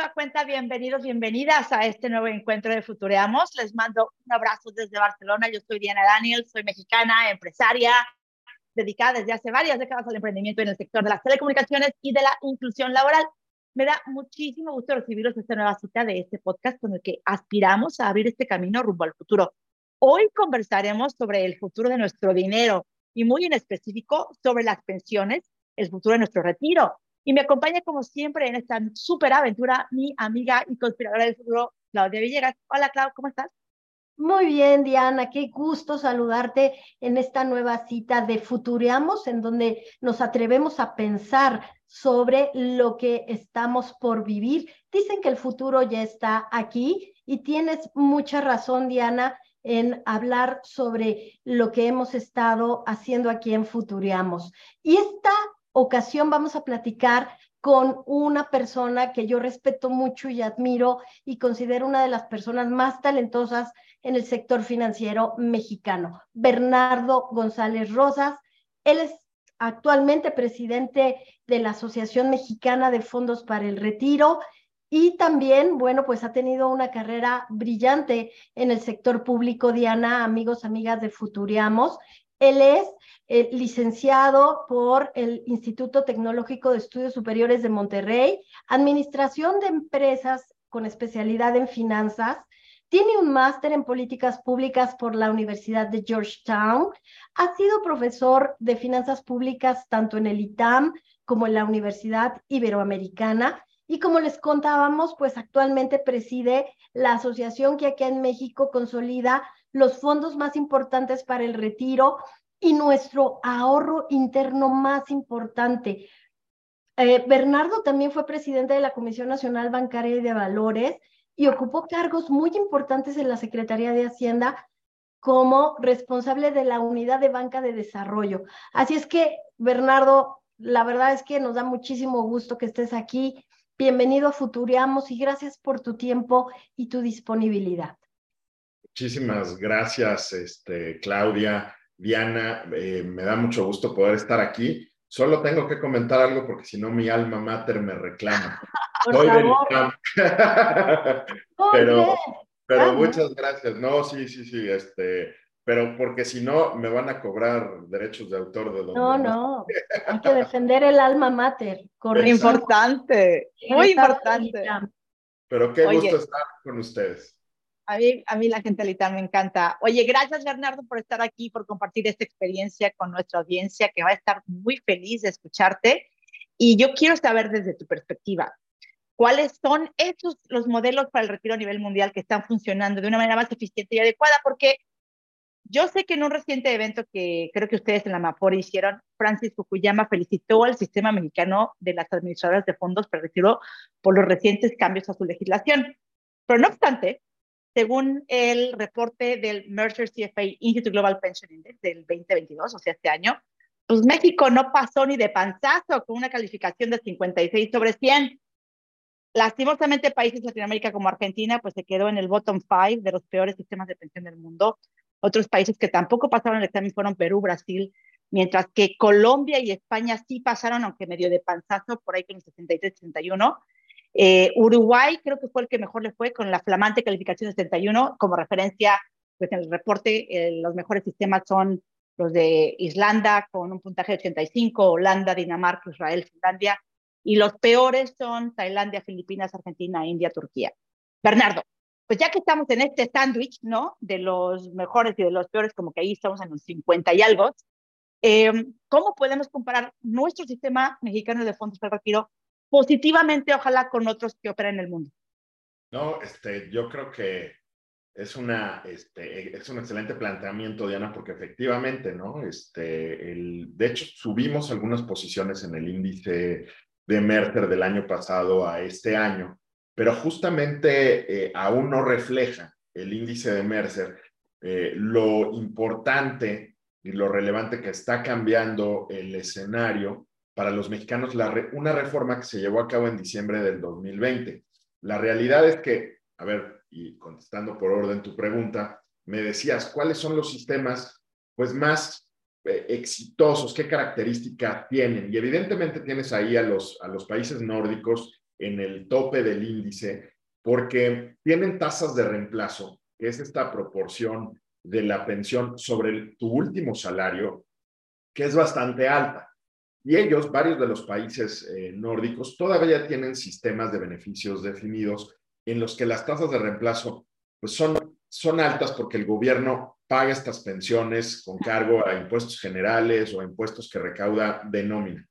nueva cuenta, bienvenidos, bienvenidas a este nuevo encuentro de Futureamos. Les mando un abrazo desde Barcelona. Yo soy Diana Daniel, soy mexicana, empresaria, dedicada desde hace varias décadas al emprendimiento en el sector de las telecomunicaciones y de la inclusión laboral. Me da muchísimo gusto recibirlos a esta nueva cita de este podcast con el que aspiramos a abrir este camino rumbo al futuro. Hoy conversaremos sobre el futuro de nuestro dinero y muy en específico sobre las pensiones, el futuro de nuestro retiro. Y me acompaña como siempre en esta super aventura mi amiga y conspiradora del futuro, Claudia Villegas. Hola, Claudia, ¿cómo estás? Muy bien, Diana, qué gusto saludarte en esta nueva cita de Futureamos, en donde nos atrevemos a pensar sobre lo que estamos por vivir. Dicen que el futuro ya está aquí y tienes mucha razón, Diana, en hablar sobre lo que hemos estado haciendo aquí en Futureamos. Y esta ocasión vamos a platicar con una persona que yo respeto mucho y admiro y considero una de las personas más talentosas en el sector financiero mexicano, Bernardo González Rosas. Él es actualmente presidente de la Asociación Mexicana de Fondos para el Retiro y también, bueno, pues ha tenido una carrera brillante en el sector público, Diana, amigos, amigas de Futuriamos. Él es eh, licenciado por el Instituto Tecnológico de Estudios Superiores de Monterrey, Administración de Empresas con especialidad en finanzas, tiene un máster en políticas públicas por la Universidad de Georgetown. Ha sido profesor de finanzas públicas tanto en el ITAM como en la Universidad Iberoamericana. Y como les contábamos, pues actualmente preside la asociación que aquí en México consolida los fondos más importantes para el retiro y nuestro ahorro interno más importante. Eh, Bernardo también fue presidente de la Comisión Nacional Bancaria y de Valores y ocupó cargos muy importantes en la Secretaría de Hacienda como responsable de la unidad de banca de desarrollo. Así es que, Bernardo, la verdad es que nos da muchísimo gusto que estés aquí. Bienvenido a Futuriamos y gracias por tu tiempo y tu disponibilidad. Muchísimas gracias, este, Claudia, Diana. Eh, me da mucho gusto poder estar aquí. Solo tengo que comentar algo porque si no mi alma mater me reclama. Por favor. pero, pero muchas gracias. No, sí, sí, sí, este, pero porque si no me van a cobrar derechos de autor de donde No, no, hay que defender el alma mater. Correcto. Importante, muy importante. Pero qué gusto estar con ustedes. A mí, a mí la gente literal me encanta. Oye, gracias Bernardo por estar aquí, por compartir esta experiencia con nuestra audiencia, que va a estar muy feliz de escucharte. Y yo quiero saber desde tu perspectiva, cuáles son esos los modelos para el retiro a nivel mundial que están funcionando de una manera más eficiente y adecuada, porque yo sé que en un reciente evento que creo que ustedes en la MAPOR hicieron, Francis Fukuyama felicitó al sistema mexicano de las administradoras de fondos retiro por los recientes cambios a su legislación. Pero no obstante, según el reporte del Mercer CFA Institute Global Pension Index del 2022, o sea, este año, pues México no pasó ni de panzazo con una calificación de 56 sobre 100. Lastimosamente, países de Latinoamérica como Argentina, pues se quedó en el bottom five de los peores sistemas de pensión del mundo. Otros países que tampoco pasaron el examen fueron Perú, Brasil, mientras que Colombia y España sí pasaron, aunque medio de panzazo, por ahí con el 63-61. Eh, Uruguay creo que fue el que mejor le fue con la flamante calificación de 71. Como referencia, pues en el reporte, eh, los mejores sistemas son los de Islanda con un puntaje de 85, Holanda, Dinamarca, Israel, Finlandia y los peores son Tailandia, Filipinas, Argentina, India, Turquía. Bernardo, pues ya que estamos en este sándwich, ¿no? De los mejores y de los peores, como que ahí estamos en los 50 y algo, em, ¿cómo podemos comparar nuestro sistema mexicano de fondos para retiro positivamente, ojalá, con otros que operan en el mundo? No, este, yo creo que es, una, este, es un excelente planteamiento, Diana, porque efectivamente, ¿no? Este, el, de hecho, subimos algunas posiciones en el índice de Mercer del año pasado a este año, pero justamente eh, aún no refleja el índice de Mercer eh, lo importante y lo relevante que está cambiando el escenario para los mexicanos, la una reforma que se llevó a cabo en diciembre del 2020. La realidad es que, a ver, y contestando por orden tu pregunta, me decías, ¿cuáles son los sistemas pues más eh, exitosos, qué características tienen. Y evidentemente tienes ahí a los, a los países nórdicos en el tope del índice porque tienen tasas de reemplazo, que es esta proporción de la pensión sobre tu último salario, que es bastante alta. Y ellos, varios de los países eh, nórdicos, todavía tienen sistemas de beneficios definidos en los que las tasas de reemplazo pues son, son altas porque el gobierno paga estas pensiones con cargo a impuestos generales o a impuestos que recauda de nómina.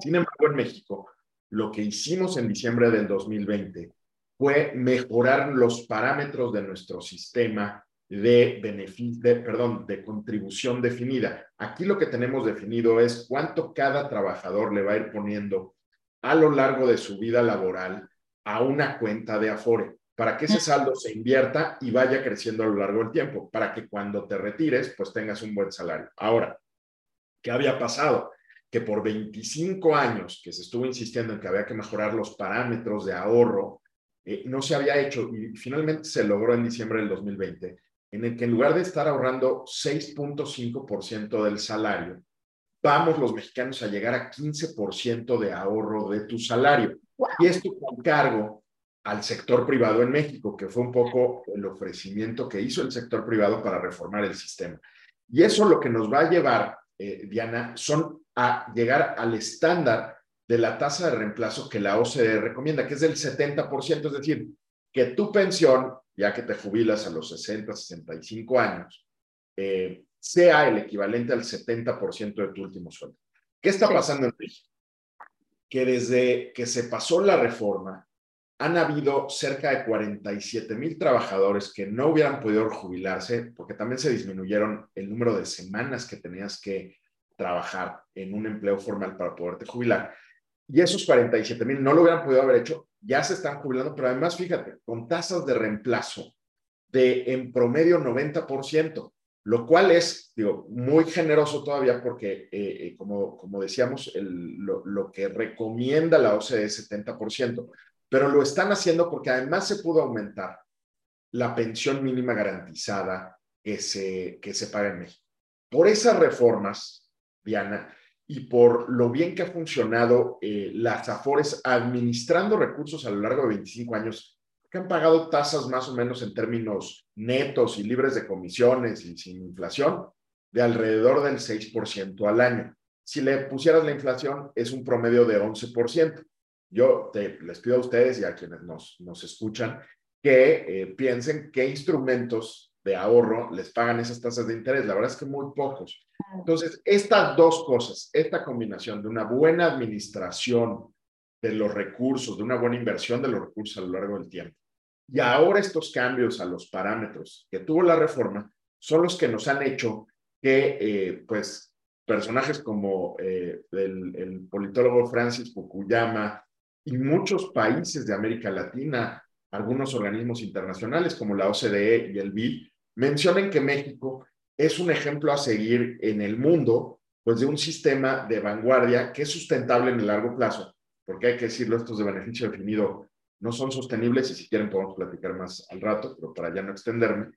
Sin embargo, en México, lo que hicimos en diciembre del 2020 fue mejorar los parámetros de nuestro sistema de beneficio, perdón, de contribución definida. Aquí lo que tenemos definido es cuánto cada trabajador le va a ir poniendo a lo largo de su vida laboral a una cuenta de Afore, para que ese saldo se invierta y vaya creciendo a lo largo del tiempo, para que cuando te retires, pues tengas un buen salario. Ahora, ¿qué había pasado? Que por 25 años que se estuvo insistiendo en que había que mejorar los parámetros de ahorro, eh, no se había hecho y finalmente se logró en diciembre del 2020 en el que en lugar de estar ahorrando 6.5% del salario, vamos los mexicanos a llegar a 15% de ahorro de tu salario. Y esto con cargo al sector privado en México, que fue un poco el ofrecimiento que hizo el sector privado para reformar el sistema. Y eso lo que nos va a llevar, eh, Diana, son a llegar al estándar de la tasa de reemplazo que la OCDE recomienda, que es del 70%, es decir, que tu pensión ya que te jubilas a los 60, 65 años, eh, sea el equivalente al 70% de tu último sueldo. ¿Qué está pasando en México? Que desde que se pasó la reforma, han habido cerca de 47 mil trabajadores que no hubieran podido jubilarse porque también se disminuyeron el número de semanas que tenías que trabajar en un empleo formal para poderte jubilar. Y esos 47 mil no lo hubieran podido haber hecho ya se están jubilando, pero además, fíjate, con tasas de reemplazo de en promedio 90%, lo cual es, digo, muy generoso todavía porque, eh, eh, como, como decíamos, lo, lo, que recomienda la OCDE es 70%, pero lo están haciendo porque además se pudo aumentar la pensión mínima garantizada que se, que se paga en México. Por esas reformas, Diana, y por lo bien que ha funcionado eh, las AFORES administrando recursos a lo largo de 25 años, que han pagado tasas más o menos en términos netos y libres de comisiones y sin inflación, de alrededor del 6% al año. Si le pusieras la inflación, es un promedio de 11%. Yo les pido a ustedes y a quienes nos, nos escuchan que eh, piensen qué instrumentos de ahorro les pagan esas tasas de interés. La verdad es que muy pocos. Entonces, estas dos cosas, esta combinación de una buena administración de los recursos, de una buena inversión de los recursos a lo largo del tiempo, y ahora estos cambios a los parámetros que tuvo la reforma, son los que nos han hecho que, eh, pues, personajes como eh, el, el politólogo Francis Fukuyama y muchos países de América Latina, algunos organismos internacionales como la OCDE y el BID, mencionen que México es un ejemplo a seguir en el mundo, pues de un sistema de vanguardia que es sustentable en el largo plazo, porque hay que decirlo, estos de beneficio definido no son sostenibles y si quieren podemos platicar más al rato, pero para ya no extenderme.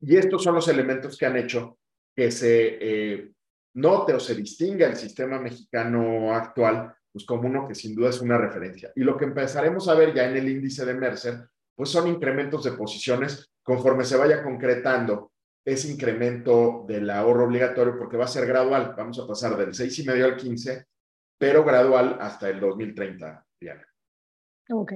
Y estos son los elementos que han hecho que se eh, note o se distinga el sistema mexicano actual, pues como uno que sin duda es una referencia. Y lo que empezaremos a ver ya en el índice de Mercer, pues son incrementos de posiciones conforme se vaya concretando ese incremento del ahorro obligatorio porque va a ser gradual. Vamos a pasar del 6,5 al 15, pero gradual hasta el 2030, Diana. Ok.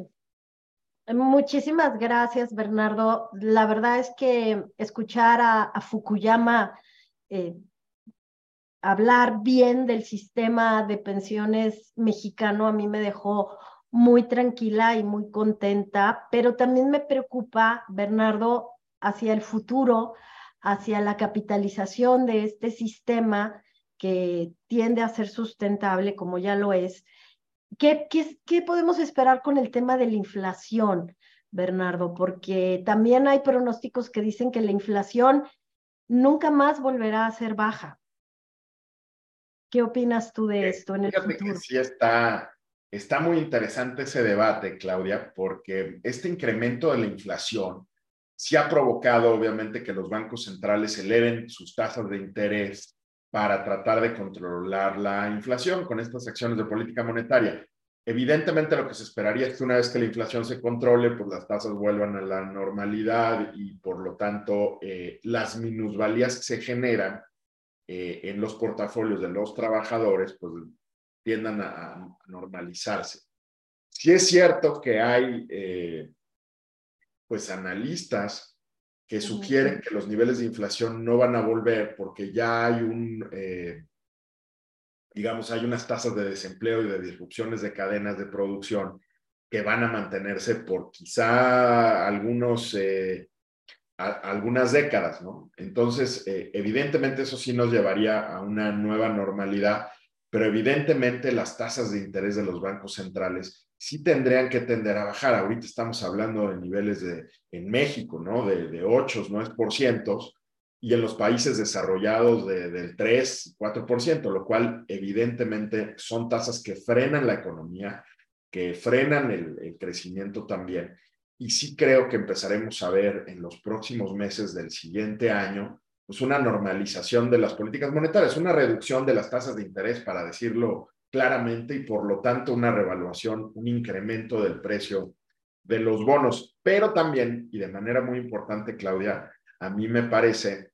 Muchísimas gracias, Bernardo. La verdad es que escuchar a, Fukuyama eh, hablar bien del sistema de pensiones mexicano a mí me dejó muy tranquila y muy contenta, pero también me preocupa, Bernardo, hacia el futuro, hacia la capitalización de este sistema que tiende a ser sustentable, como ya lo es. ¿Qué, qué, podemos esperar con el tema de la inflación, Bernardo? Porque también hay pronósticos que dicen que la inflación nunca más volverá a ser baja. ¿Qué opinas tú de esto en el futuro? sí está, está muy interesante ese debate, Claudia, porque este incremento de la inflación sí ha provocado, obviamente, que los bancos centrales eleven sus tasas de interés para tratar de controlar la inflación con estas acciones de política monetaria. Evidentemente lo que se esperaría es que una vez que la inflación se controle, pues las tasas vuelvan a la normalidad y por lo tanto eh, las minusvalías que se generan eh, en los portafolios de los trabajadores pues tiendan a, normalizarse. Sí es cierto que hay eh, pues analistas que sugieren que los niveles de inflación no van a volver porque ya hay un digamos, hay unas tasas de desempleo y de disrupciones de cadenas de producción que van a mantenerse por quizá algunos, eh, algunas décadas, ¿no? Entonces, eh, evidentemente eso sí nos llevaría a una nueva normalidad, pero evidentemente las tasas de interés de los bancos centrales sí tendrían que tender a bajar. Ahorita estamos hablando de niveles de, en México, ¿no? De, de 8, 9%, y en los países desarrollados del 3, 4%, lo cual evidentemente son tasas que frenan la economía, que frenan el, crecimiento también. Y sí creo que empezaremos a ver en los próximos meses del siguiente año pues una normalización de las políticas monetarias, una reducción de las tasas de interés, para decirlo claramente, y por lo tanto una revaluación, un incremento del precio de los bonos. Pero también, y de manera muy importante, Claudia, a mí me parece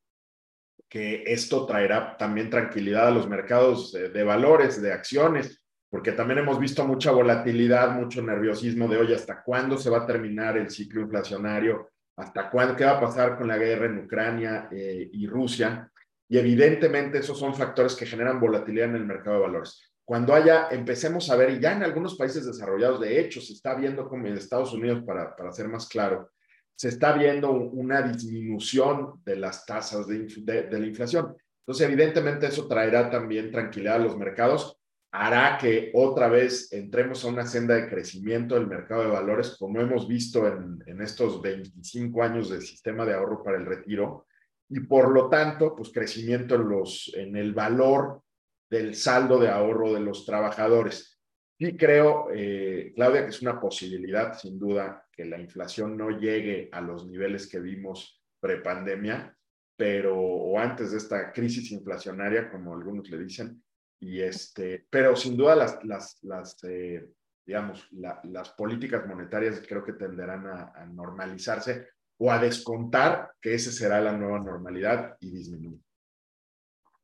que esto traerá también tranquilidad a los mercados de, valores, de acciones, porque también hemos visto mucha volatilidad, mucho nerviosismo de, hoy ¿hasta cuándo se va a terminar el ciclo inflacionario? ¿Hasta cuándo? ¿Qué va a pasar con la guerra en Ucrania eh, y Rusia? Y evidentemente esos son factores que generan volatilidad en el mercado de valores. Cuando haya, empecemos a ver, y ya en algunos países desarrollados, de hecho, se está viendo como en Estados Unidos, para, para ser más claro, se está viendo una disminución de las tasas de, la inflación. Entonces, evidentemente, eso traerá también tranquilidad a los mercados, hará que otra vez entremos a una senda de crecimiento del mercado de valores, como hemos visto en, en estos 25 años del sistema de ahorro para el retiro, y por lo tanto, pues crecimiento en, los, en el valor del saldo de ahorro de los trabajadores. Sí creo, eh, Claudia, que es una posibilidad, sin duda, que la inflación no llegue a los niveles que vimos prepandemia, pero o antes de esta crisis inflacionaria, como algunos le dicen, y este, pero sin duda las, las, las eh, digamos, las políticas monetarias creo que tenderán a, a normalizarse o a descontar que ese será la nueva normalidad y disminuir.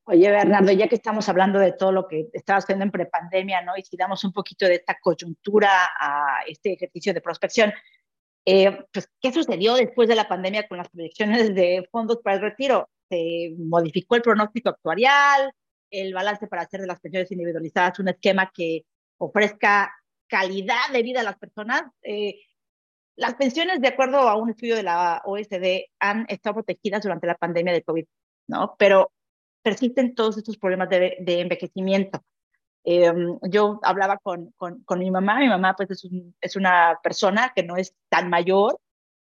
Oye, Bernardo, ya que estamos hablando de todo lo que estabas haciendo en prepandemia, ¿no? Y si damos un poquito de esta coyuntura a este ejercicio de prospección, eh, pues, ¿qué sucedió después de la pandemia con las proyecciones de fondos para el retiro? Se modificó el pronóstico actuarial, el balance para hacer de las pensiones individualizadas un esquema que ofrezca calidad de vida a las personas. Eh, las pensiones, de acuerdo a un estudio de la OSD, han estado protegidas durante la pandemia de COVID, ¿no? Pero persisten todos estos problemas de, envejecimiento. Em, yo hablaba con, con, con, mi mamá, mi mamá pues es, es, una persona que no es tan mayor,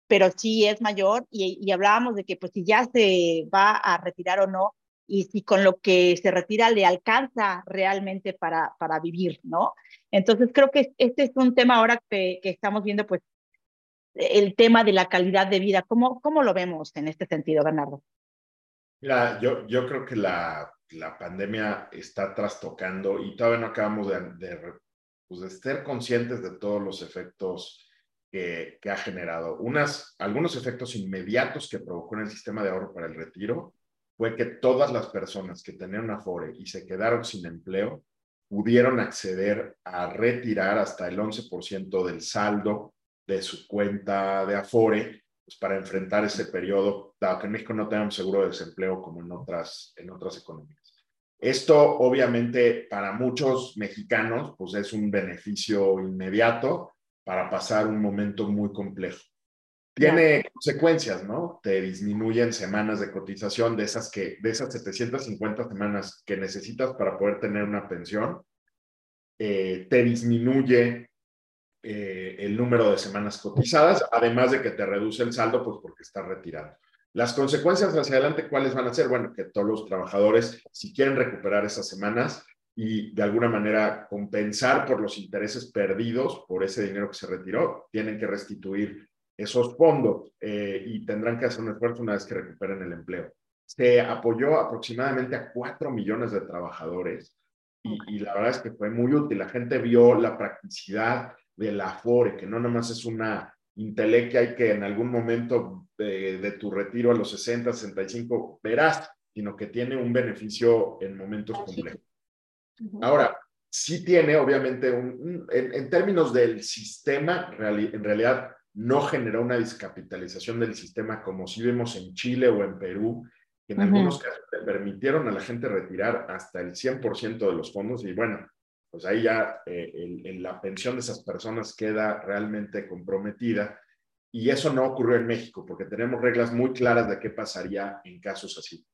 pero sí es mayor y, y, hablábamos de que pues si ya se va a retirar o no y si con lo que se retira le alcanza realmente para, para vivir, ¿no? Entonces creo que este es un tema ahora que, que estamos viendo pues el tema de la calidad de vida. ¿Cómo, ¿Cómo lo vemos en este sentido, Bernardo? Mira, yo, yo creo que la, la pandemia está trastocando y todavía no acabamos de, de, pues de ser conscientes de todos los efectos que, que, ha generado. Unas, algunos efectos inmediatos que provocó en el sistema de ahorro para el retiro fue que todas las personas que tenían Afore y se quedaron sin empleo pudieron acceder a retirar hasta el 11% del saldo de su cuenta de Afore pues, para enfrentar ese periodo, dado que en México no tenemos seguro de desempleo como en otras, en otras economías. Esto obviamente para muchos mexicanos pues es un beneficio inmediato para pasar un momento muy complejo. Tiene consecuencias, ¿no? Te disminuyen semanas de cotización de esas que de esas 750 semanas que necesitas para poder tener una pensión. Eh, te disminuye eh, el número de semanas cotizadas, además de que te reduce el saldo, pues porque estás retirado. Las consecuencias hacia adelante, ¿cuáles van a ser? Bueno, que todos los trabajadores, si quieren recuperar esas semanas y de alguna manera compensar por los intereses perdidos por ese dinero que se retiró, tienen que restituir esos fondos eh, y tendrán que hacer un esfuerzo una vez que recuperen el empleo. Se apoyó aproximadamente a 4 millones de trabajadores y, la verdad es que fue muy útil. La gente vio la practicidad de la Afore, que no nomás es una intelequia y que en algún momento de, tu retiro a los 60, 65 verás, sino que tiene un beneficio en momentos complejos. Ahora, sí tiene, obviamente, un, en, términos del sistema, en realidad no generó una descapitalización del sistema como si vemos en Chile o en Perú, que en algunos casos le permitieron a la gente retirar hasta el 100% de los fondos y bueno, pues ahí ya eh, la pensión de esas personas queda realmente comprometida. Y eso no ocurrió en México, porque tenemos reglas muy claras de qué pasaría en casos así.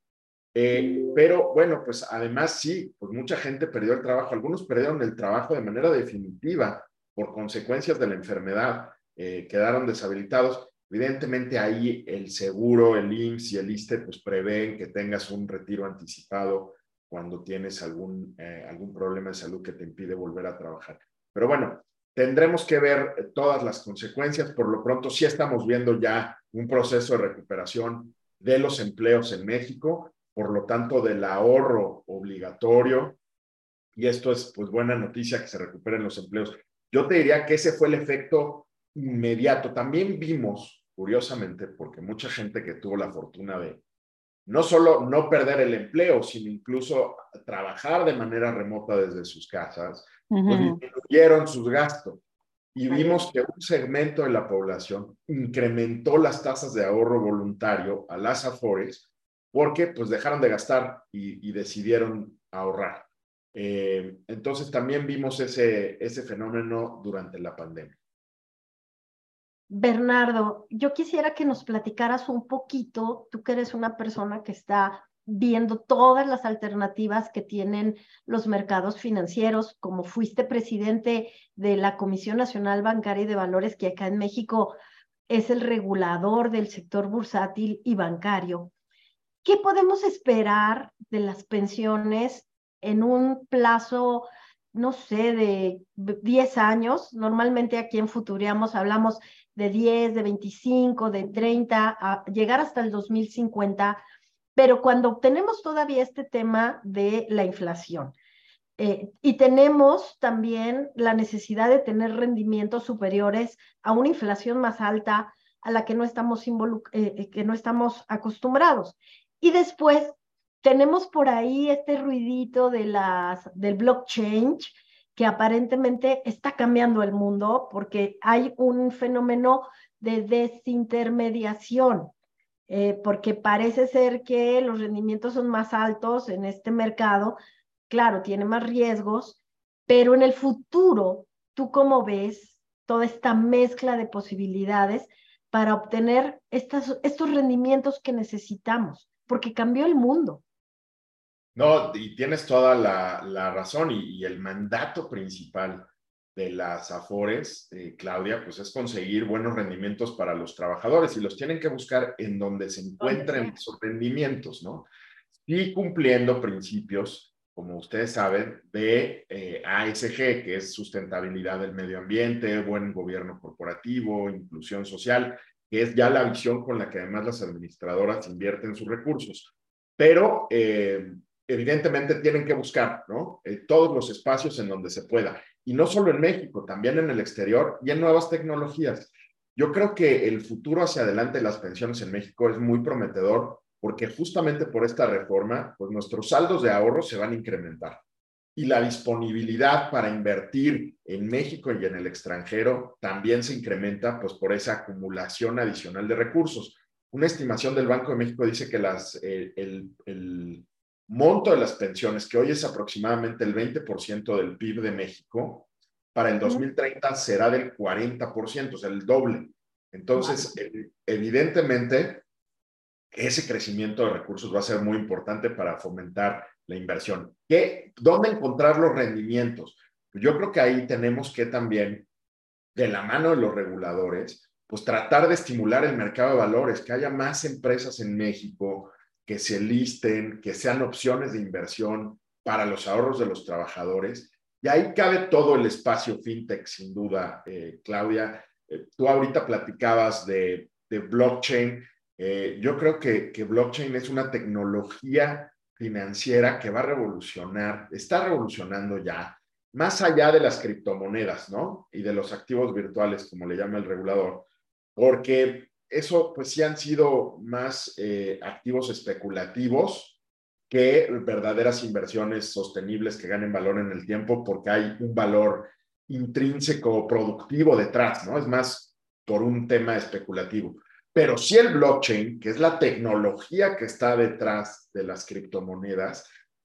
Eh, pero bueno, pues además sí, pues mucha gente perdió el trabajo. Algunos perdieron el trabajo de manera definitiva por consecuencias de la enfermedad, eh, quedaron deshabilitados. Evidentemente ahí el seguro, el IMSS y el ISTE pues prevén que tengas un retiro anticipado cuando tienes algún, eh, algún problema de salud que te impide volver a trabajar. Pero bueno, tendremos que ver todas las consecuencias. Por lo pronto sí estamos viendo ya un proceso de recuperación de los empleos en México por lo tanto del ahorro obligatorio. Y esto es pues buena noticia que se recuperen los empleos. Yo te diría que ese fue el efecto inmediato. También vimos, curiosamente, porque mucha gente que tuvo la fortuna de no solo no perder el empleo, sino incluso trabajar de manera remota desde sus casas, pues disminuyeron sus gastos. Y vimos que un segmento de la población incrementó las tasas de ahorro voluntario a las AFORES porque pues dejaron de gastar y, decidieron ahorrar. Eh, entonces también vimos ese, ese fenómeno durante la pandemia. Bernardo, yo quisiera que nos platicaras un poquito, tú que eres una persona que está viendo todas las alternativas que tienen los mercados financieros, como fuiste presidente de la Comisión Nacional Bancaria y de Valores, que acá en México es el regulador del sector bursátil y bancario. ¿Qué podemos esperar de las pensiones en un plazo, no sé, de 10 años? Normalmente aquí en Futuriamos hablamos de 10, de 25, de 30, a llegar hasta el 2050, pero cuando tenemos todavía este tema de la inflación, eh, y tenemos también la necesidad de tener rendimientos superiores a una inflación más alta a la que no estamos, eh, eh, que no estamos acostumbrados. Y después tenemos por ahí este ruidito de las, del blockchain que aparentemente está cambiando el mundo porque hay un fenómeno de desintermediación, eh, porque parece ser que los rendimientos son más altos en este mercado, claro, tiene más riesgos, pero en el futuro, ¿tú cómo ves toda esta mezcla de posibilidades para obtener estos rendimientos que necesitamos? porque cambió el mundo. No, y tienes toda la, razón y, el mandato principal de las AFORES, eh, Claudia, pues es conseguir buenos rendimientos para los trabajadores y los tienen que buscar en donde se encuentren esos rendimientos, ¿no? Y cumpliendo principios, como ustedes saben, de eh, ASG, que es sustentabilidad del medio ambiente, buen gobierno corporativo, inclusión social, que es ya la visión con la que además las administradoras invierten sus recursos. Pero eh, evidentemente tienen que buscar ¿no? Eh, todos los espacios en donde se pueda. Y no solo en México, también en el exterior y en nuevas tecnologías. Yo creo que el futuro hacia adelante de las pensiones en México es muy prometedor porque justamente por esta reforma, pues nuestros saldos de ahorro se van a incrementar y la disponibilidad para invertir en México y en el extranjero también se incrementa pues, por esa acumulación adicional de recursos. Una estimación del Banco de México dice que las, eh, el, monto de las pensiones, que hoy es aproximadamente el 20% del PIB de México, para el 2030 será del 40%, o sea, el doble. Entonces, evidentemente, ese crecimiento de recursos va a ser muy importante para fomentar la inversión. ¿Qué, ¿Dónde encontrar los rendimientos? Pues yo creo que ahí tenemos que también, de la mano de los reguladores, pues tratar de estimular el mercado de valores, que haya más empresas en México que se listen, que sean opciones de inversión para los ahorros de los trabajadores. Y ahí cabe todo el espacio fintech, sin duda, eh, Claudia. Eh, tú ahorita platicabas de, blockchain. Eh, yo creo que blockchain es una tecnología financiera que va a revolucionar, está revolucionando ya, más allá de las criptomonedas, ¿no? Y de los activos virtuales, como le llama el regulador, porque eso, pues sí han sido más eh, activos especulativos que verdaderas inversiones sostenibles que ganen valor en el tiempo, porque hay un valor intrínseco productivo detrás, ¿no? Es más por un tema especulativo. Pero si el blockchain, que es la tecnología que está detrás de las criptomonedas,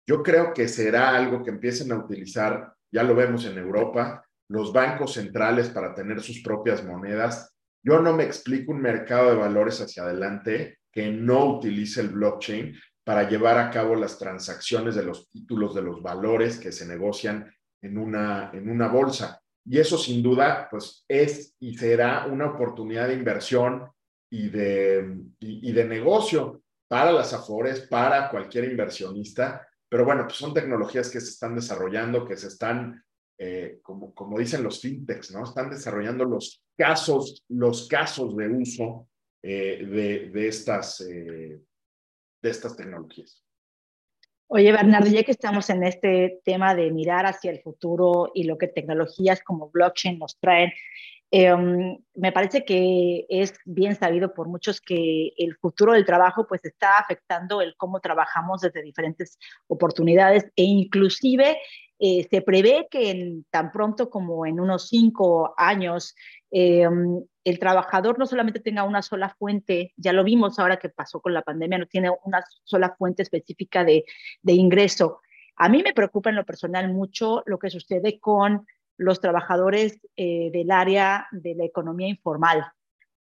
yo creo que será algo que empiecen a utilizar, ya lo vemos en Europa, los bancos centrales para tener sus propias monedas. Yo no me explico un mercado de valores hacia adelante que no utilice el blockchain para llevar a cabo las transacciones de los títulos, de los valores que se negocian en una, en una bolsa. Y eso sin duda, pues es y será una oportunidad de inversión y de, y, de negocio para las Afores, para cualquier inversionista. Pero bueno, pues son tecnologías que se están desarrollando, que se están, eh, como, como dicen los fintechs, ¿no? Están desarrollando los casos, los casos de uso eh, de, de, estas, eh, de estas tecnologías. Oye, Bernardo, ya que estamos en este tema de mirar hacia el futuro y lo que tecnologías como blockchain nos traen, Em, me parece que es bien sabido por muchos que el futuro del trabajo pues está afectando el cómo trabajamos desde diferentes oportunidades e inclusive eh, se prevé que tan pronto como en unos cinco años em, el trabajador no solamente tenga una sola fuente, ya lo vimos ahora que pasó con la pandemia, no tiene una sola fuente específica de, de ingreso. A mí me preocupa en lo personal mucho lo que sucede con los trabajadores eh, del área de la economía informal,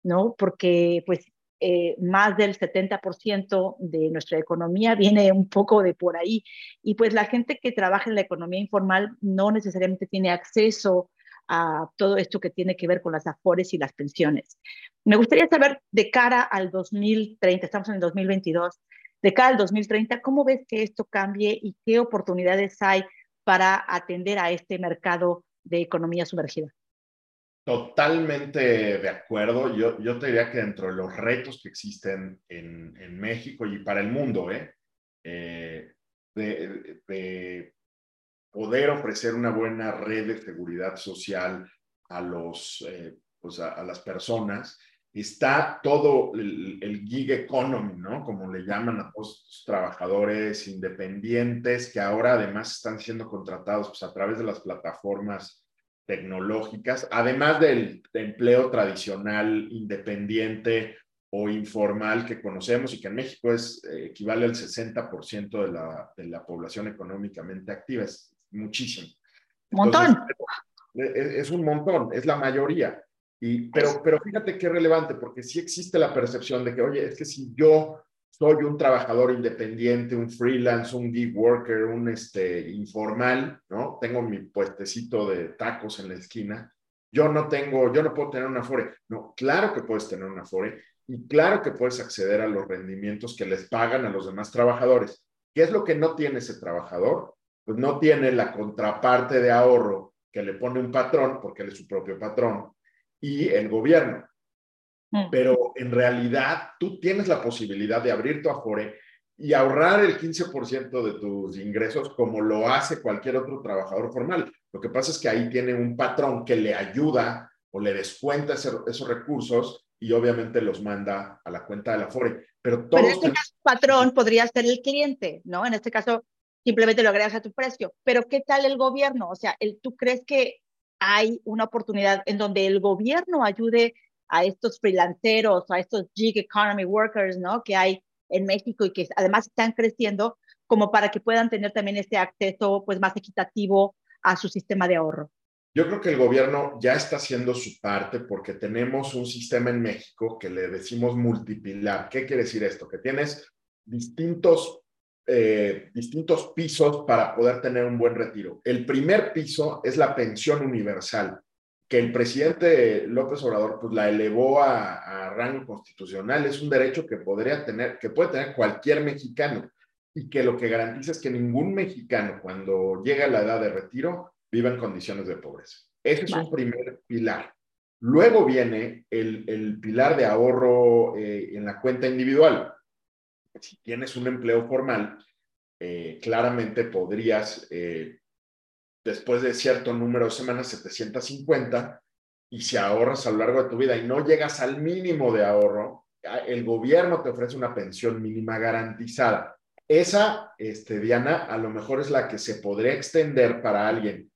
¿no? Porque pues eh, más del 70% de nuestra economía viene un poco de por ahí. Y pues la gente que trabaja en la economía informal no necesariamente tiene acceso a todo esto que tiene que ver con las afores y las pensiones. Me gustaría saber de cara al 2030, estamos en el 2022, de cara al 2030, ¿cómo ves que esto cambie y qué oportunidades hay para atender a este mercado de economía sumergida. Totalmente de acuerdo. Yo, yo te diría que dentro de los retos que existen en, en México y para el mundo, ¿eh? Eh, de, de, poder ofrecer una buena red de seguridad social a, los, eh, pues a, las personas, está todo el, el, gig economy, ¿no? Como le llaman a todos los trabajadores independientes que ahora además están siendo contratados pues, a través de las plataformas tecnológicas, además del empleo tradicional, independiente o informal que conocemos y que en México es, eh, equivale al 60% de la, de la población económicamente activa, es muchísimo. Montón. es, es, un montón, es la mayoría. Y, pero, pero fíjate qué relevante, porque sí existe la percepción de que, oye, es que si yo soy un trabajador independiente, un freelance, un gig worker, un este, informal, ¿no? Tengo mi puestecito de tacos en la esquina. Yo no tengo, yo no puedo tener una Afore. No, claro que puedes tener una Afore y claro que puedes acceder a los rendimientos que les pagan a los demás trabajadores. ¿Qué es lo que no tiene ese trabajador? Pues no tiene la contraparte de ahorro que le pone un patrón, porque él es su propio patrón, y el gobierno. Mm. Pero en realidad tú tienes la posibilidad de abrir tu Afore y ahorrar el 15% de tus ingresos como lo hace cualquier otro trabajador formal. Lo que pasa es que ahí tiene un patrón que le ayuda o le descuenta esos recursos y obviamente los manda a la cuenta de la Afore. Pero, todos Pero en este caso, patrón podría ser el cliente, ¿no? En este caso, simplemente lo agregas a tu precio. Pero ¿qué tal el gobierno? O sea, ¿tú crees que hay una oportunidad en donde el gobierno ayude a estos freelanceros, a estos gig economy workers, ¿no? Que hay en México y que además están creciendo como para que puedan tener también este acceso pues más equitativo a su sistema de ahorro. Yo creo que el gobierno ya está haciendo su parte porque tenemos un sistema en México que le decimos multipilar. ¿Qué quiere decir esto? Que tienes distintos, eh, distintos pisos para poder tener un buen retiro. El primer piso es la pensión universal que el presidente López Obrador pues la elevó a, a, rango constitucional, es un derecho que podría tener, que puede tener cualquier mexicano y que lo que garantiza es que ningún mexicano cuando llega a la edad de retiro viva en condiciones de pobreza. Ese es un primer pilar. Luego viene el, el pilar de ahorro eh, en la cuenta individual. Si tienes un empleo formal, eh, claramente podrías, eh, después de cierto número de semanas, 750, y si ahorras a lo largo de tu vida y no llegas al mínimo de ahorro, el gobierno te ofrece una pensión mínima garantizada. Esa, este, Diana, a lo mejor es la que se podría extender para alguien.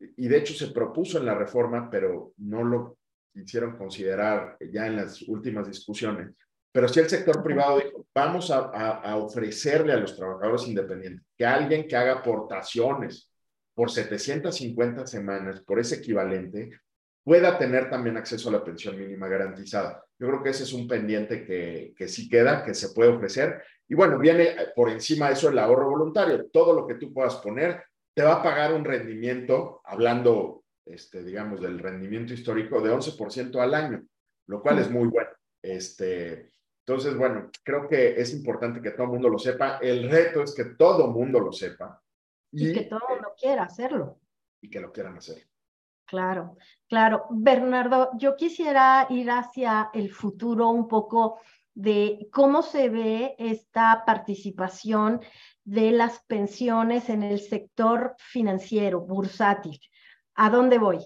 Y de hecho se propuso en la reforma, pero no lo quisieron considerar ya en las últimas discusiones. Pero si el sector privado dijo, vamos a, ofrecerle a los trabajadores independientes que alguien que haga aportaciones por 750 semanas, por ese equivalente, pueda tener también acceso a la pensión mínima garantizada. Yo creo que ese es un pendiente que, que sí queda, que se puede ofrecer. Y bueno, viene eh, por encima de eso el ahorro voluntario. Todo lo que tú puedas poner te va a pagar un rendimiento, hablando, este, digamos, del rendimiento histórico de 11% al año, lo cual es muy bueno. Este, entonces, bueno, creo que es importante que todo el mundo lo sepa. El reto es que todo el mundo lo sepa. Y, y que todo el mundo quiera hacerlo. Y que lo quieran hacer. Claro, claro. Bernardo, yo quisiera ir hacia el futuro un poco de cómo se ve esta participación de las pensiones en el sector financiero, bursátil. ¿A dónde voy?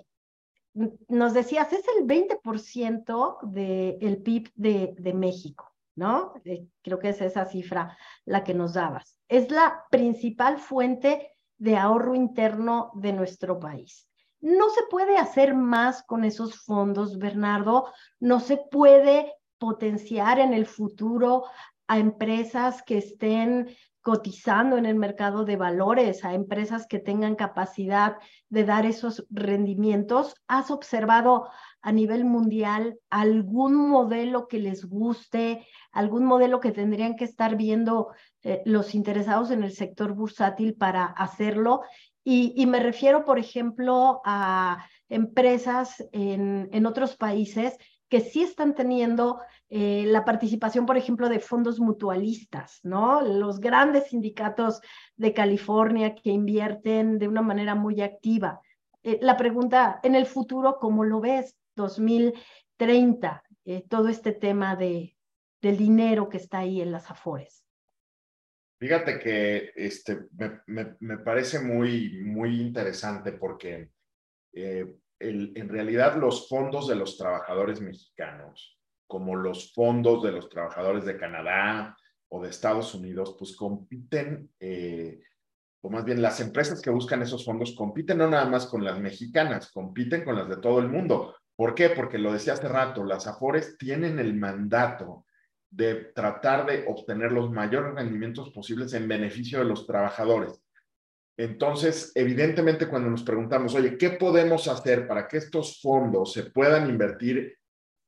Nos decías, es el 20% del PIB de, de México, ¿no? Eh, creo que es esa cifra la que nos dabas. Es la principal fuente de ahorro interno de nuestro país. No se puede hacer más con esos fondos, Bernardo. No se puede potenciar en el futuro a empresas que estén cotizando en el mercado de valores, a empresas que tengan capacidad de dar esos rendimientos. ¿Has observado a nivel mundial algún modelo que les guste, algún modelo que tendrían que estar viendo eh, los interesados en el sector bursátil para hacerlo? Y, me refiero, por ejemplo, a empresas en, en otros países que sí están teniendo eh, la participación, por ejemplo, de fondos mutualistas, ¿no? Los grandes sindicatos de California que invierten de una manera muy activa. Eh, la pregunta, en el futuro, ¿cómo lo ves? 2030, eh, todo este tema de, del dinero que está ahí en las afores. Fíjate que este, me, parece muy, muy interesante porque eh, en realidad los fondos de los trabajadores mexicanos, como los fondos de los trabajadores de Canadá o de Estados Unidos, pues compiten, eh, o más bien las empresas que buscan esos fondos compiten no nada más con las mexicanas, compiten con las de todo el mundo. ¿Por qué? Porque lo decía hace rato, las AFORES tienen el mandato de tratar de obtener los mayores rendimientos posibles en beneficio de los trabajadores. Entonces, evidentemente, cuando nos preguntamos, oye, ¿qué podemos hacer para que estos fondos se puedan invertir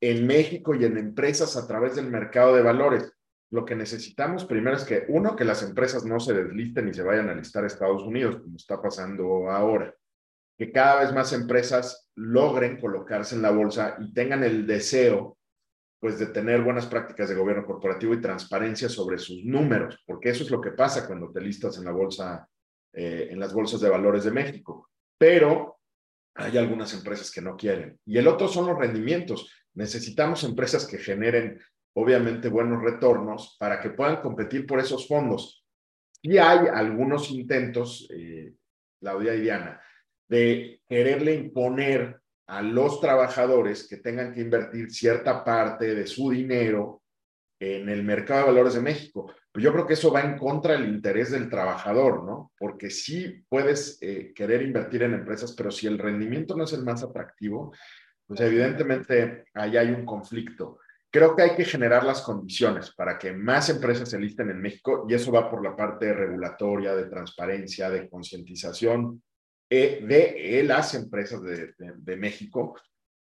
en México y en empresas a través del mercado de valores? Lo que necesitamos primero es que, uno, que las empresas no se deslisten y se vayan a listar a Estados Unidos, como está pasando ahora. Que cada vez más empresas logren colocarse en la bolsa y tengan el deseo pues de tener buenas prácticas de gobierno corporativo y transparencia sobre sus números, porque eso es lo que pasa cuando te listas en la bolsa, eh, en las bolsas de valores de México. Pero hay algunas empresas que no quieren. Y el otro son los rendimientos. Necesitamos empresas que generen, obviamente, buenos retornos para que puedan competir por esos fondos. Y hay algunos intentos, eh, Claudia y Diana, de quererle imponer a los trabajadores que tengan que invertir cierta parte de su dinero en el mercado de valores de México. Pues yo creo que eso va en contra del interés del trabajador, ¿no? Porque sí puedes eh, querer invertir en empresas, pero si el rendimiento no es el más atractivo, pues evidentemente ahí hay un conflicto. Creo que hay que generar las condiciones para que más empresas se listen en México y eso va por la parte regulatoria, de transparencia, de concientización de las empresas de, México.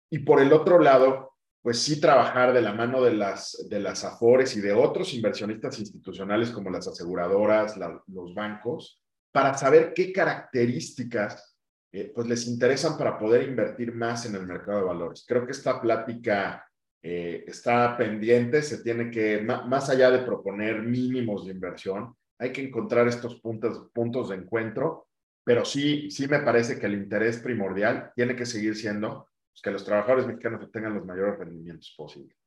Y por el otro lado, pues sí trabajar de la mano de las, de las AFORES y de otros inversionistas institucionales como las aseguradoras, los bancos, para saber qué características eh, pues les interesan para poder invertir más en el mercado de valores. Creo que esta plática eh, está pendiente, se tiene que, más allá de proponer mínimos de inversión, hay que encontrar estos puntos, puntos de encuentro pero sí, sí me parece que el interés primordial tiene que seguir siendo pues, que los trabajadores mexicanos tengan los mayores rendimientos posibles.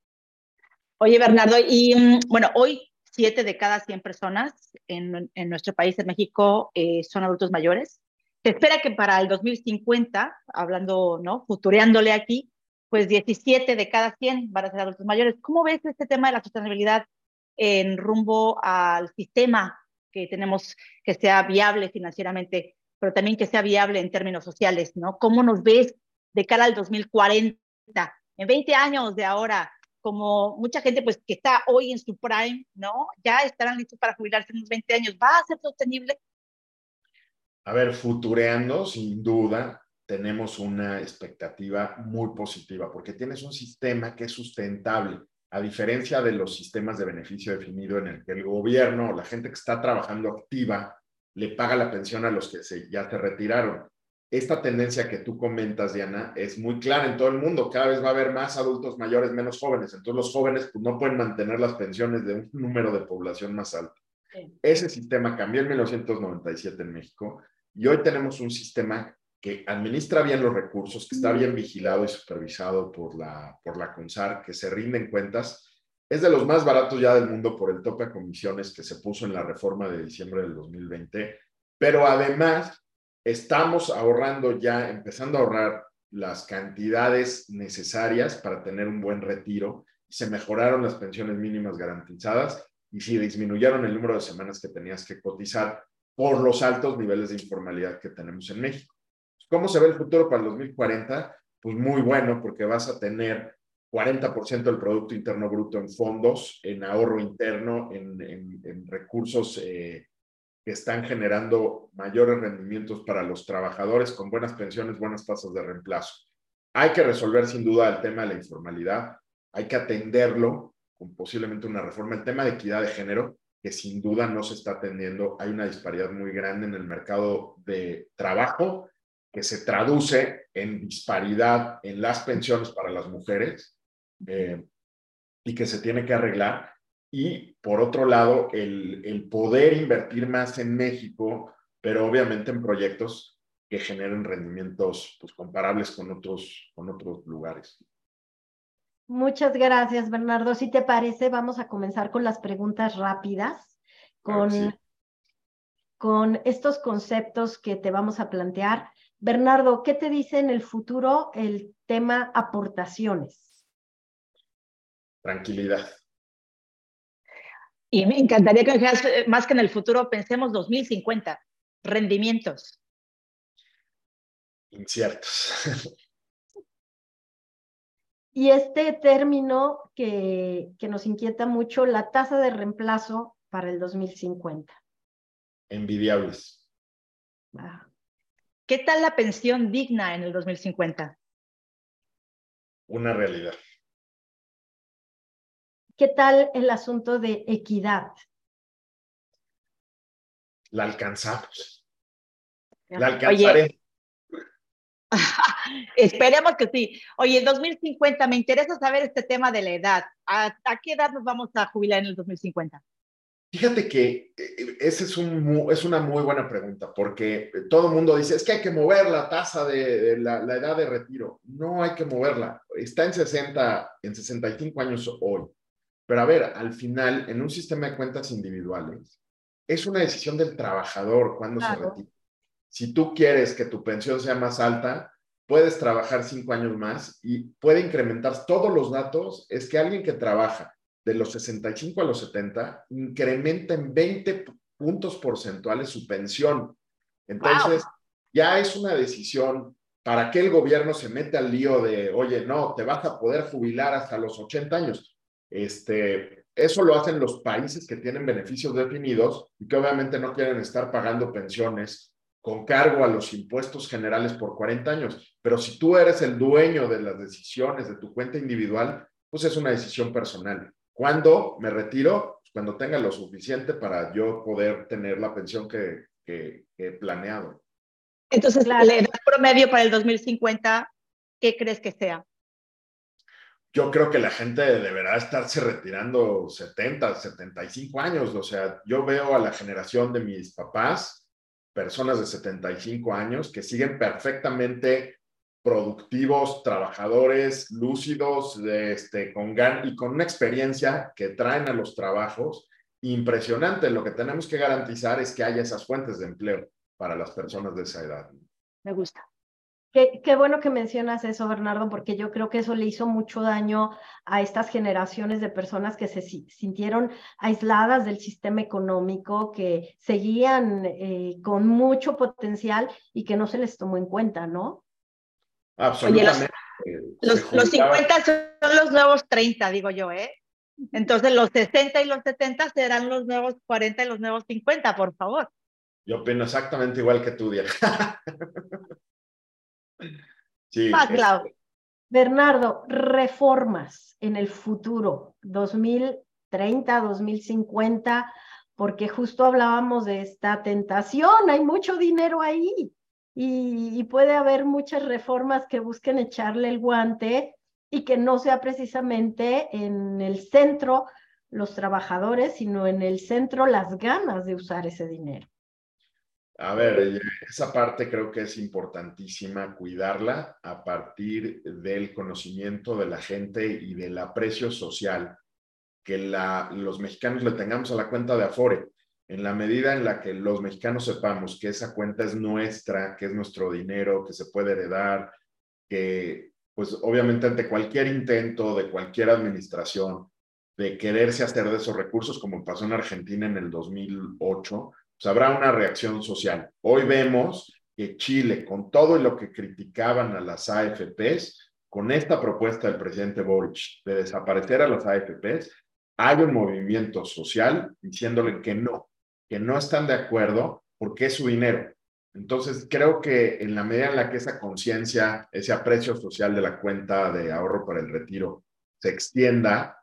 Oye, Bernardo, y mm, bueno, hoy siete de cada 100 personas en, en nuestro país, en México, eh, son adultos mayores. Se espera que para el 2050, hablando, ¿no? Futureándole aquí, pues 17 de cada 100 van a ser adultos mayores. ¿Cómo ves este tema de la sostenibilidad en rumbo al sistema que tenemos que sea viable financieramente, pero también que sea viable en términos sociales, ¿no? ¿Cómo nos ves de cara al 2040, en 20 años de ahora? Como mucha gente pues que está hoy en su prime, ¿no? Ya estarán listos para jubilarse en unos 20 años. ¿Va a ser sostenible? A ver, futureando, sin duda, tenemos una expectativa muy positiva porque tienes un sistema que es sustentable, a diferencia de los sistemas de beneficio definido en el que el gobierno o la gente que está trabajando activa le paga la pensión a los que se, ya se retiraron. Esta tendencia que tú comentas, Diana, es muy clara en todo el mundo. Cada vez va a haber más adultos mayores, menos jóvenes. Entonces los jóvenes pues, no pueden mantener las pensiones de un número de población más alto. Ese sistema cambió en 1997 en México y hoy tenemos un sistema que administra bien los recursos, que está bien vigilado y supervisado por la, por la CONSAR, que se rinden cuentas, es de los más baratos ya del mundo por el tope a comisiones que se puso en la reforma de diciembre del 2020, pero además estamos ahorrando ya, empezando a ahorrar las cantidades necesarias para tener un buen retiro, se mejoraron las pensiones mínimas garantizadas y se disminuyeron el número de semanas que tenías que cotizar por los altos niveles de informalidad que tenemos en México. ¿Cómo se ve el futuro para el 2040? Pues muy bueno, porque vas a tener 40% del Producto Interno Bruto en fondos, en ahorro interno, en, recursos eh, que están generando mayores rendimientos para los trabajadores con buenas pensiones, buenas tasas de reemplazo. Hay que resolver sin duda el tema de la informalidad, hay que atenderlo con posiblemente una reforma. El tema de equidad de género, que sin duda no se está atendiendo, hay una disparidad muy grande en el mercado de trabajo que se traduce en disparidad en las pensiones para las mujeres eh, y que se tiene que arreglar. Y por otro lado, el, el poder invertir más en México, pero obviamente en proyectos que generen rendimientos pues, comparables con otros, con otros lugares. Muchas gracias, Bernardo. Si te parece, vamos a comenzar con las preguntas rápidas, con, con estos conceptos que te vamos a plantear. Bernardo, ¿qué te dice en el futuro el tema aportaciones? Tranquilidad. Y me encantaría que eh, más que en el futuro, pensemos 2050, rendimientos. Inciertos. Y este término que, que nos inquieta mucho, la tasa de reemplazo para el 2050. Envidiables. Ah. ¿Qué tal la pensión digna en el 2050? Una realidad. ¿Qué tal el asunto de equidad? La alcanzamos. La alcanzaré. Esperemos que sí. Oye, el 2050, me interesa saber este tema de la edad. ¿A, qué edad nos vamos a jubilar en el 2050? Fíjate que eh, esa es, un, es una muy buena pregunta, porque todo el mundo dice, es que hay que mover la tasa de, la, edad de retiro. No hay que moverla. Está en 60, en 65 años hoy. Pero a ver, al final, en un sistema de cuentas individuales, es una decisión del trabajador cuando se retira. Si tú quieres que tu pensión sea más alta, puedes trabajar cinco años más y puede incrementar todos los datos. Es que alguien que trabaja de los 65 a los 70 incrementa en 20 puntos porcentuales su pensión. Entonces, ya es una decisión para que el gobierno se mete al lío de, oye, no, te vas a poder jubilar hasta los 80 años. Este, eso lo hacen los países que tienen beneficios definidos y que obviamente no quieren estar pagando pensiones con cargo a los impuestos generales por 40 años. Pero si tú eres el dueño de las decisiones de tu cuenta individual, pues es una decisión personal. ¿Cuándo me retiro? Pues cuando tenga lo suficiente para yo poder tener la pensión que, he planeado. Entonces, la edad promedio para el 2050, ¿qué crees que sea? Yo creo que la gente deberá estarse retirando 70, 75 años. O sea, yo veo a la generación de mis papás, personas de 75 años, que siguen perfectamente productivos, trabajadores, lúcidos, este, con gan y con una experiencia que traen a los trabajos impresionante. Lo que tenemos que garantizar es que haya esas fuentes de empleo para las personas de esa edad. Me gusta. Qué, qué, bueno que mencionas eso, Bernardo, porque yo creo que eso le hizo mucho daño a estas generaciones de personas que se sintieron aisladas del sistema económico, que seguían eh, con mucho potencial y que no se les tomó en cuenta, ¿no? Absolutamente. los, los, 50 son los nuevos 30, digo yo, ¿eh? Entonces los 60 y los 70 serán los nuevos 40 y los nuevos 50, por favor. Yo opino exactamente igual que tú, Diana. Sí. Bernardo, reformas en el futuro, 2030, 2050, porque justo hablábamos de esta tentación, hay mucho dinero ahí y, y puede haber muchas reformas que busquen echarle el guante y que no sea precisamente en el centro los trabajadores, sino en el centro las ganas de usar ese dinero. A ver, eh, esa parte creo que es importantísima cuidarla a partir del conocimiento de la gente y del aprecio social que los mexicanos le tengamos a la cuenta de Afore. En la medida en la que los mexicanos sepamos que esa cuenta es nuestra, que es nuestro dinero, que se puede heredar, que pues obviamente ante cualquier intento de cualquier administración de quererse hacer de esos recursos, como pasó en Argentina en el 2008, pues, habrá una reacción social. Hoy vemos que Chile, con todo lo que criticaban a las AFPs, con esta propuesta del presidente Boric de desaparecer a las AFPs, hay un movimiento social diciéndole que no, que no están de acuerdo porque es su dinero. Entonces, creo que en la medida en la que esa conciencia, ese aprecio social de la cuenta de ahorro para el retiro se extienda,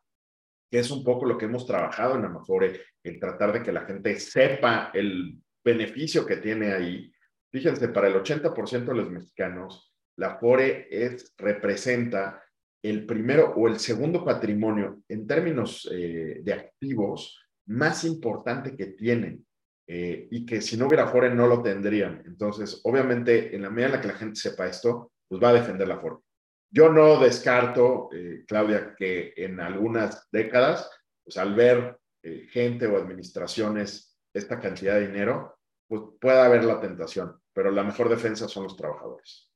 que es un poco lo que hemos trabajado en Amafore, el tratar de que la gente sepa el beneficio que tiene ahí. Fíjense, para el 80% de los mexicanos, la Afore es, representa el primero o el segundo patrimonio en términos eh, de activos más importante que tienen eh, y que si no hubiera Afore no lo tendrían. Entonces, obviamente, en la medida en la que la gente sepa esto, pues va a defender la Afore. Yo no descarto, eh, Claudia, que en algunas décadas, pues al ver eh, gente o administraciones esta cantidad de dinero, pues pueda haber la tentación, pero la mejor defensa son los trabajadores.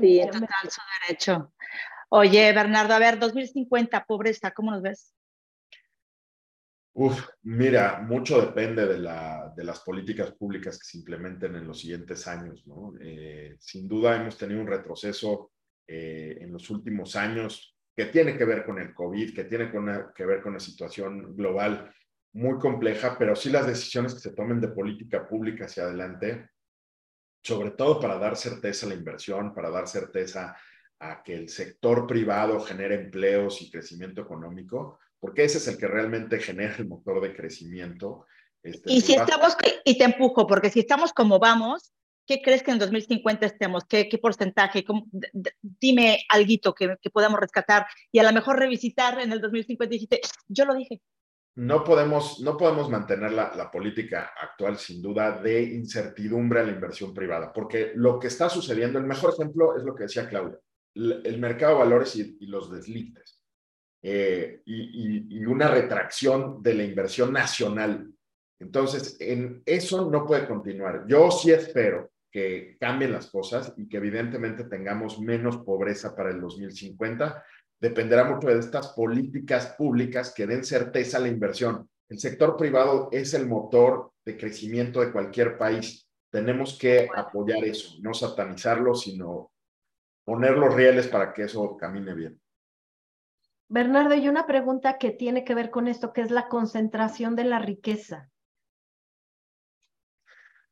Sí, total su derecho. Oye, Bernardo, a ver, 2050, pobreza, ¿cómo nos ves? Uf, mira, mucho depende de, la, de, las políticas públicas que se implementen en los siguientes años, ¿no? Eh, sin duda hemos tenido un retroceso eh, en los últimos años, que tiene que ver con el COVID, que tiene que ver con una situación global muy compleja, pero sí las decisiones que se tomen de política pública hacia adelante, sobre todo para dar certeza a la inversión, para dar certeza a que el sector privado genere empleos y crecimiento económico, porque ese es el que realmente genera el motor de crecimiento. Este, y si estamos, y te empujo, porque si estamos como vamos, ¿qué crees que en 2050 estemos? ¿Qué, qué porcentaje? dime algo que, que podamos rescatar y a lo mejor revisitar en el 2050 dijiste, yo lo dije. No podemos, no podemos mantener la, la, política actual sin duda de incertidumbre a la inversión privada, porque lo que está sucediendo, el mejor ejemplo es lo que decía Claudia, el, el mercado de valores y, y los deslites, eh, y, y, y una retracción de la inversión nacional. Entonces, en eso no puede continuar. Yo sí espero que cambien las cosas y que evidentemente tengamos menos pobreza para el 2050. Dependerá mucho de estas políticas públicas que den certeza a la inversión. El sector privado es el motor de crecimiento de cualquier país. Tenemos que apoyar eso, no satanizarlo, sino poner los rieles para que eso camine bien. Bernardo, y una pregunta que tiene que ver con esto, que es la concentración de la riqueza.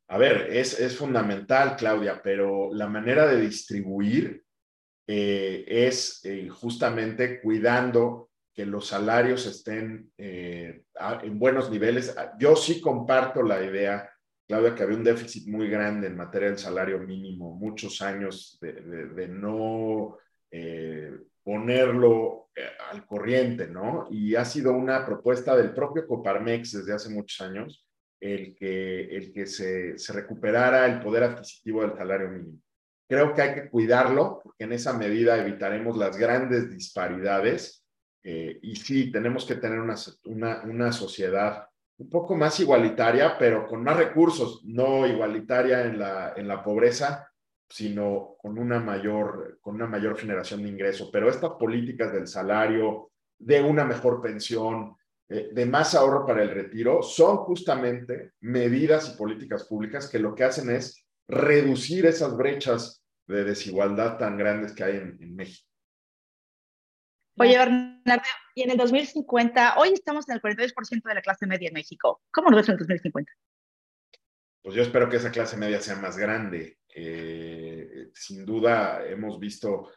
A ver, es, es fundamental, Claudia, pero la manera de distribuir eh, es eh, justamente cuidando que los salarios estén eh, en buenos niveles. Yo sí comparto la idea, Claudia, que había un déficit muy grande en materia del salario mínimo, muchos años de, de no ponerlo al corriente, ¿no? Y ha sido una propuesta del propio Coparmex desde hace muchos años el que, el que se, se recuperara el poder adquisitivo del salario mínimo. Creo que hay que cuidarlo porque en esa medida evitaremos las grandes disparidades eh, y sí, tenemos que tener una, una, una, sociedad un poco más igualitaria, pero con más recursos, no igualitaria en la, en la pobreza, sino con una mayor, con una mayor generación de ingreso. Pero estas políticas del salario, de una mejor pensión, de más ahorro para el retiro, son justamente medidas y políticas públicas que lo que hacen es reducir esas brechas de desigualdad tan grandes que hay en, México. Oye, Bernardo, y en el 2050, hoy estamos en el 42% de la clase media en México. ¿Cómo lo ves en el 2050? Pues yo espero que esa clase media sea más grande. Eh, sin duda hemos visto,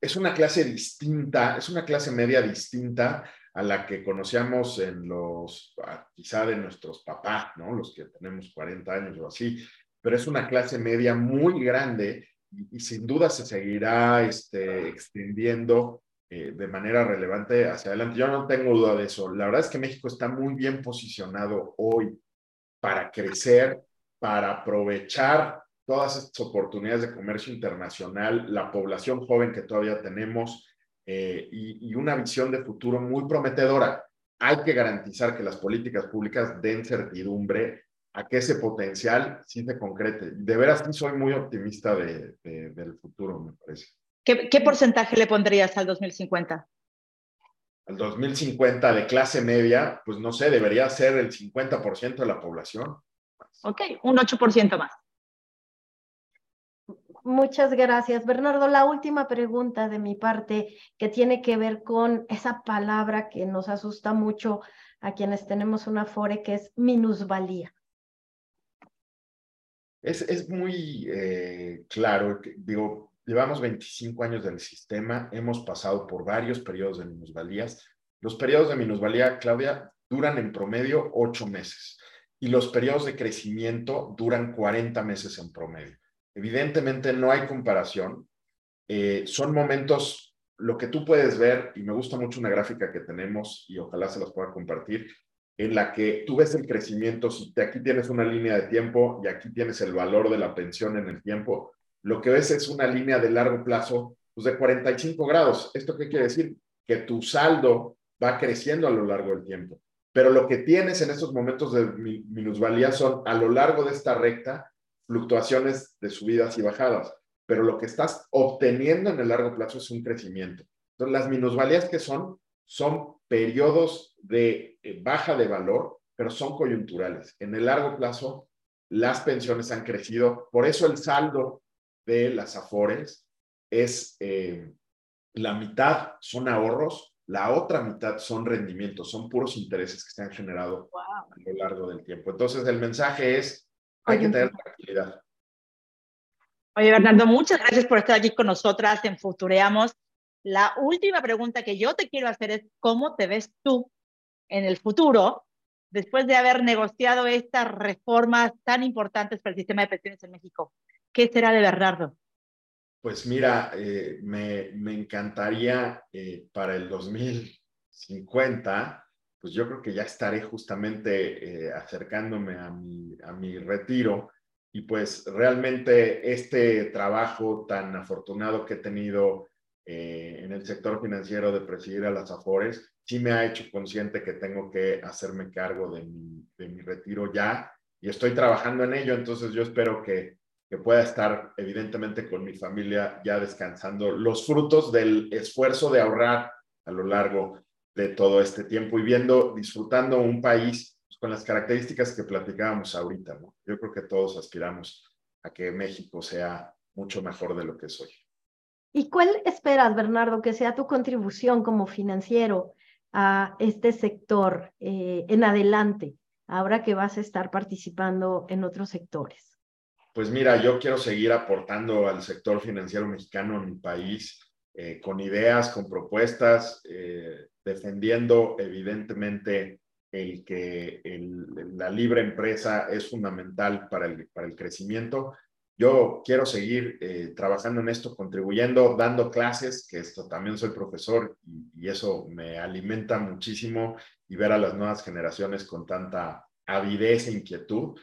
es una clase distinta, es una clase media distinta a la que conocíamos en los, ah, quizá de nuestros papás, ¿no? Los que tenemos 40 años o así, pero es una clase media muy grande y, sin duda se seguirá este, extendiendo eh, de manera relevante hacia adelante. Yo no tengo duda de eso. La verdad es que México está muy bien posicionado hoy para crecer, para aprovechar todas estas oportunidades de comercio internacional, la población joven que todavía tenemos eh, y, una visión de futuro muy prometedora. Hay que garantizar que las políticas públicas den certidumbre a que ese potencial sí se concrete. De veras, sí soy muy optimista de, del futuro, me parece. ¿Qué, ¿Qué porcentaje le pondrías al 2050? Al 2050 de clase media, pues no sé, debería ser el 50% de la población. Ok, un 8% más. Muchas gracias. Bernardo, la última pregunta de mi parte que tiene que ver con esa palabra que nos asusta mucho a quienes tenemos una FORE, que es minusvalía. Es, es muy eh, claro, digo, llevamos 25 años del sistema, hemos pasado por varios periodos de minusvalías. Los periodos de minusvalía, Claudia, duran en promedio ocho meses y los periodos de crecimiento duran 40 meses en promedio. Evidentemente no hay comparación. Eh, son momentos, lo que tú puedes ver, y me gusta mucho una gráfica que tenemos y ojalá se las pueda compartir, en la que tú ves el crecimiento, si aquí tienes una línea de tiempo y aquí tienes el valor de la pensión en el tiempo, lo que ves es una línea de largo plazo pues de 45 grados. ¿Esto qué quiere decir? Que tu saldo va creciendo a lo largo del tiempo. Pero lo que tienes en estos momentos de minusvalía son a lo largo de esta recta fluctuaciones de subidas y bajadas, pero lo que estás obteniendo en el largo plazo es un crecimiento. Entonces, las minusvalías que son, son periodos de eh, baja de valor, pero son coyunturales. En el largo plazo, las pensiones han crecido, por eso el saldo de las AFORES es eh, la mitad son ahorros, la otra mitad son rendimientos, son puros intereses que se han generado a lo largo del tiempo. Entonces, el mensaje es, hay que tener Oye, Bernardo, muchas gracias por estar aquí con nosotras en Futureamos. La última pregunta que yo te quiero hacer es, ¿cómo te ves tú en el futuro después de haber negociado estas reformas tan importantes para el sistema de pensiones en México? ¿Qué será de Bernardo? Pues mira, eh, me, me, encantaría eh, para el 2050 pues yo creo que ya estaré justamente eh, acercándome a mi, a mi retiro y pues realmente este trabajo tan afortunado que he tenido eh, en el sector financiero de presidir a las Afores, sí me ha hecho consciente que tengo que hacerme cargo de mi, de mi retiro ya y estoy trabajando en ello, entonces yo espero que, que pueda estar evidentemente con mi familia ya descansando los frutos del esfuerzo de ahorrar a lo largo de todo este tiempo y viendo, disfrutando un país con las características que platicábamos ahorita, ¿no? Yo creo que todos aspiramos a que México sea mucho mejor de lo que es hoy. ¿Y cuál esperas, Bernardo, que sea tu contribución como financiero a este sector eh, en adelante, ahora que vas a estar participando en otros sectores? Pues mira, yo quiero seguir aportando al sector financiero mexicano en mi país eh, con ideas, con propuestas, eh, defendiendo evidentemente el que la libre empresa es fundamental para el, para el crecimiento. Yo quiero seguir eh, trabajando en esto, contribuyendo, dando clases, que esto también soy profesor y, eso me alimenta muchísimo y ver a las nuevas generaciones con tanta avidez e inquietud.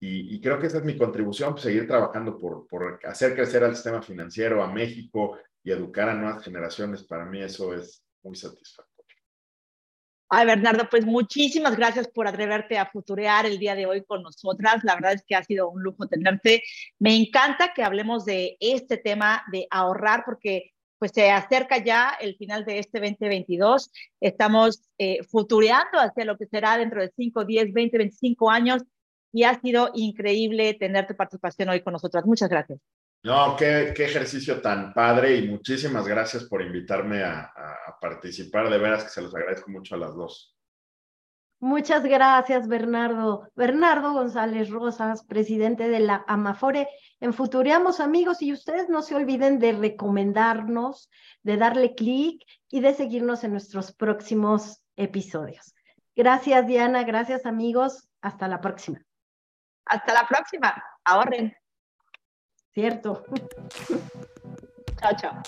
Y, y, creo que esa es mi contribución, pues, seguir trabajando por, por hacer crecer al sistema financiero, a México, y educar a nuevas generaciones, para mí eso es muy satisfactorio. Ay, Bernardo, pues muchísimas gracias por atreverte a futurear el día de hoy con nosotras. La verdad es que ha sido un lujo tenerte. Me encanta que hablemos de este tema de ahorrar porque pues se acerca ya el final de este 2022. Estamos eh, futureando hacia lo que será dentro de 5, 10, 20, 25 años y ha sido increíble tener tu participación hoy con nosotras. Muchas gracias. No, qué, qué ejercicio tan padre y muchísimas gracias por invitarme a, a participar. De veras que se los agradezco mucho a las dos. Muchas gracias, Bernardo. Bernardo González Rosas, presidente de la Amafore. En Futureamos, amigos, y ustedes no se olviden de recomendarnos, de darle clic y de seguirnos en nuestros próximos episodios. Gracias, Diana. Gracias, amigos. Hasta la próxima. Hasta la próxima. Ahorren. Cierto. chao, chao.